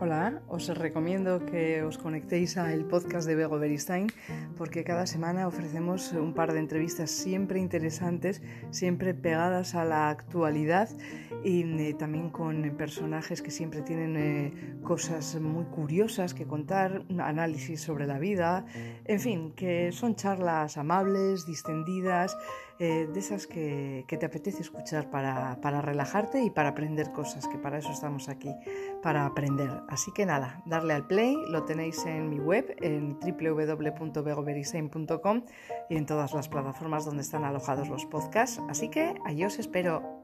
Hola, os recomiendo que os conectéis al podcast de Bego Beristain porque cada semana ofrecemos un par de entrevistas siempre interesantes, siempre pegadas a la actualidad y eh, también con personajes que siempre tienen eh, cosas muy curiosas que contar, análisis sobre la vida, en fin, que son charlas amables, distendidas, eh, de esas que, te apetece escuchar para, para relajarte y para aprender cosas, que para eso estamos aquí, para aprender. Así que nada, darle al play, lo tenéis en mi web, en www.begoberisein.com y en todas las plataformas donde están alojados los podcasts. Así que ahí os espero.